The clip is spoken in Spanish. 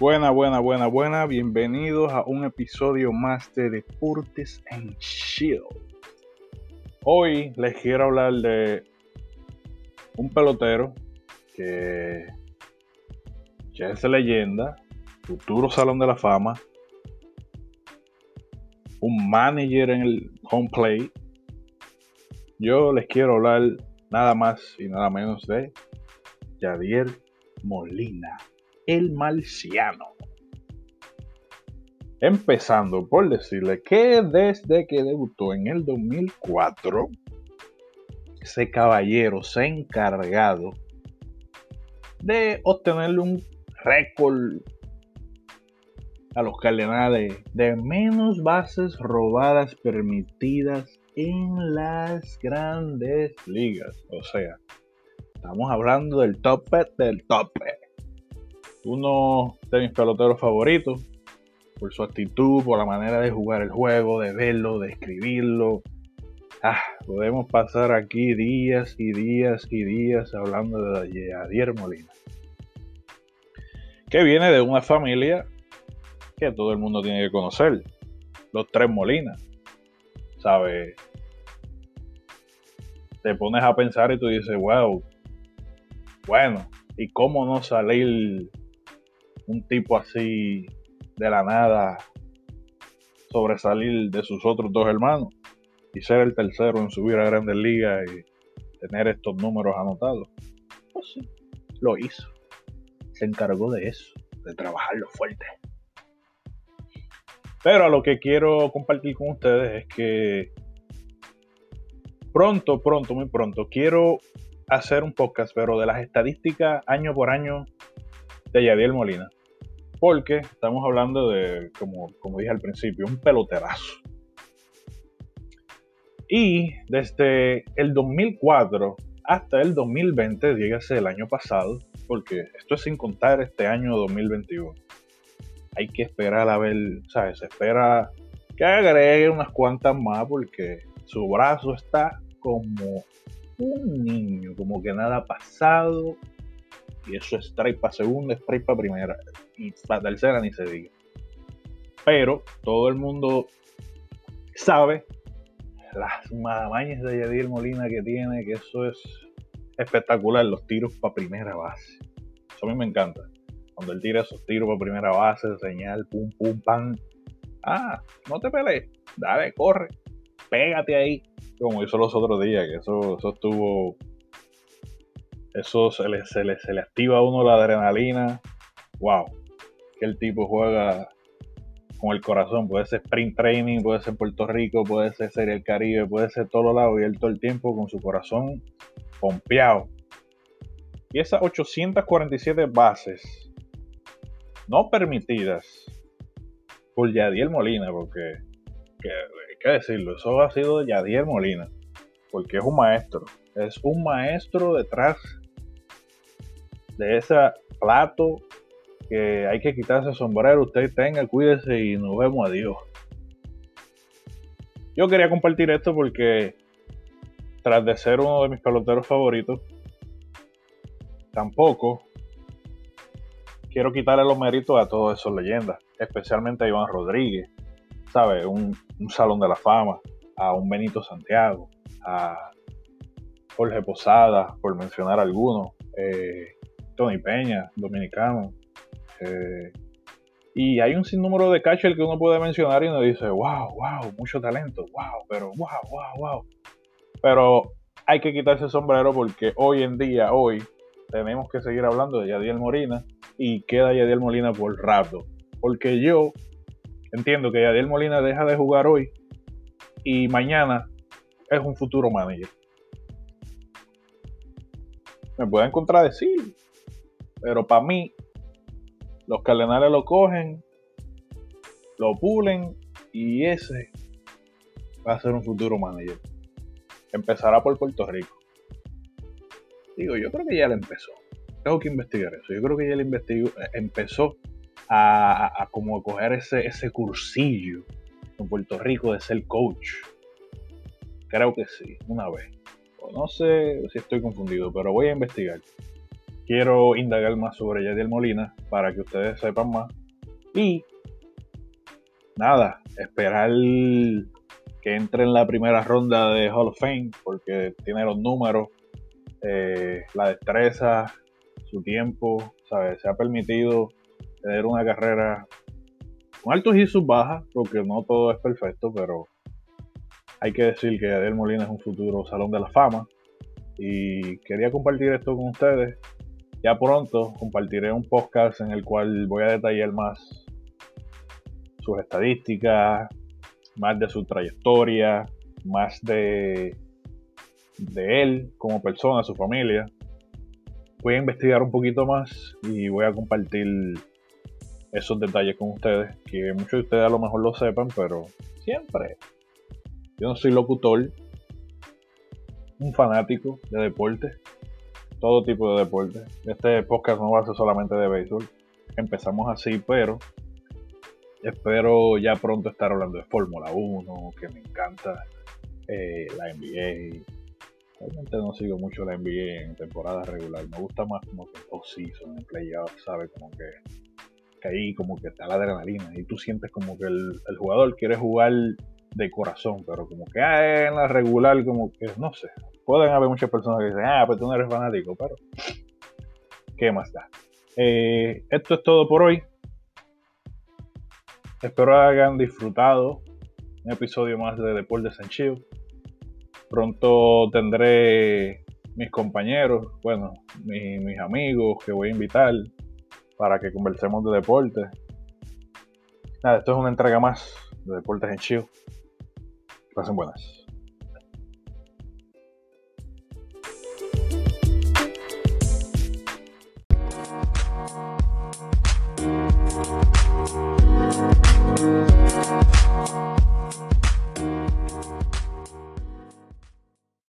Buena, buena, buena, buena. Bienvenidos a un episodio más de Deportes en Chill. Hoy les quiero hablar de un pelotero que ya es leyenda, futuro Salón de la Fama, un manager en el home play. Yo les quiero hablar nada más y nada menos de Yadier Molina el marciano. Empezando por decirle que desde que debutó en el 2004, ese caballero se ha encargado de obtenerle un récord a los Cardenales de menos bases robadas permitidas en las grandes ligas. O sea, estamos hablando del tope del tope uno de mis peloteros favoritos, por su actitud, por la manera de jugar el juego, de verlo, de escribirlo. Ah, podemos pasar aquí días y días y días hablando de Adier Molina. Que viene de una familia que todo el mundo tiene que conocer. Los tres Molina. ¿Sabes? Te pones a pensar y tú dices, wow, bueno, ¿y cómo no salir un tipo así de la nada sobresalir de sus otros dos hermanos y ser el tercero en subir a Grandes Ligas y tener estos números anotados. Pues sí, lo hizo. Se encargó de eso, de trabajarlo fuerte. Pero a lo que quiero compartir con ustedes es que pronto, pronto, muy pronto, quiero hacer un podcast, pero de las estadísticas año por año de Yadiel Molina porque estamos hablando de, como, como dije al principio, un peloterazo. Y desde el 2004 hasta el 2020, dígase el año pasado, porque esto es sin contar este año 2021. Hay que esperar a ver, ¿sabes? Se espera que agregue unas cuantas más porque su brazo está como un niño, como que nada ha pasado, y eso es strike para segunda, strike para primera. Y para tercera ni se diga. Pero todo el mundo sabe las madamañas de Yadir Molina que tiene, que eso es espectacular, los tiros para primera base. Eso a mí me encanta. Cuando él tira esos tiros para primera base, señal, pum, pum, pam. Ah, no te pelees, dale, corre, pégate ahí, como hizo los otros días, que eso, eso estuvo eso se le, se le, se le activa a uno la adrenalina. Wow, que el tipo juega con el corazón. Puede ser sprint training, puede ser Puerto Rico, puede ser Serie del Caribe, puede ser todos lados y él todo el tiempo con su corazón pompeado. Y esas 847 bases no permitidas por Yadiel Molina, porque hay que decirlo, eso ha sido Yadiel Molina, porque es un maestro, es un maestro detrás de ese plato que hay que quitarse el sombrero, usted tenga, cuídese y nos vemos, adiós. Yo quería compartir esto porque tras de ser uno de mis peloteros favoritos, tampoco quiero quitarle los méritos a todas esas leyendas, especialmente a Iván Rodríguez, ¿sabe? Un, un salón de la fama, a un Benito Santiago, a Jorge Posada, por mencionar algunos. Eh, Tony Peña, dominicano. Eh, y hay un sinnúmero de catcher que uno puede mencionar y uno dice, wow, wow, mucho talento, wow, pero wow, wow, wow. Pero hay que quitarse el sombrero porque hoy en día, hoy, tenemos que seguir hablando de Yadiel Molina y queda Yadiel Molina por rato. Porque yo entiendo que Yadiel Molina deja de jugar hoy y mañana es un futuro manager. Me pueden contradecir, pero para mí, los cardenales lo cogen, lo pulen y ese va a ser un futuro manager. Empezará por Puerto Rico. Digo, yo creo que ya le empezó. Tengo que investigar eso. Yo creo que ya le investigó, empezó a, como coger ese, ese cursillo en Puerto Rico de ser coach. Creo que sí, una vez. no sé si estoy confundido, pero voy a investigar quiero indagar más sobre Yadiel Molina para que ustedes sepan más. Y nada, esperar que entre en la primera ronda de Hall of Fame porque tiene los números, eh, la destreza, su tiempo, ¿sabes? Se ha permitido tener una carrera con altos y sus bajas, porque no todo es perfecto, pero hay que decir que Adel Molina es un futuro salón de la fama. Y quería compartir esto con ustedes. Ya pronto compartiré un podcast en el cual voy a detallar más sus estadísticas, más de su trayectoria, más de, de él como persona, su familia. Voy a investigar un poquito más y voy a compartir esos detalles con ustedes, que muchos de ustedes a lo mejor lo sepan, pero siempre. Yo no soy locutor, un fanático de deporte, todo tipo de deporte. Este podcast no va a ser solamente de béisbol. Empezamos así, pero espero ya pronto estar hablando de Fórmula 1, que me encanta eh, la NBA. Realmente no sigo mucho la NBA en temporada regular. Me gusta más como que off-season, en playoff, ¿sabes? Como que ahí como que está la adrenalina y tú sientes como que el, jugador quiere jugar de corazón, pero como que ah, en la regular como que no sé. Pueden haber muchas personas que dicen, ah, pues tú no eres fanático, pero ¿qué más da? Eh, esto es todo por hoy. Espero hayan disfrutado un episodio más de Deportes en Chill. Pronto tendré mis compañeros, bueno, mis amigos que voy a invitar para que conversemos de deporte. Nada, esto es una entrega más de Deportes en Chill. Pasen buenas.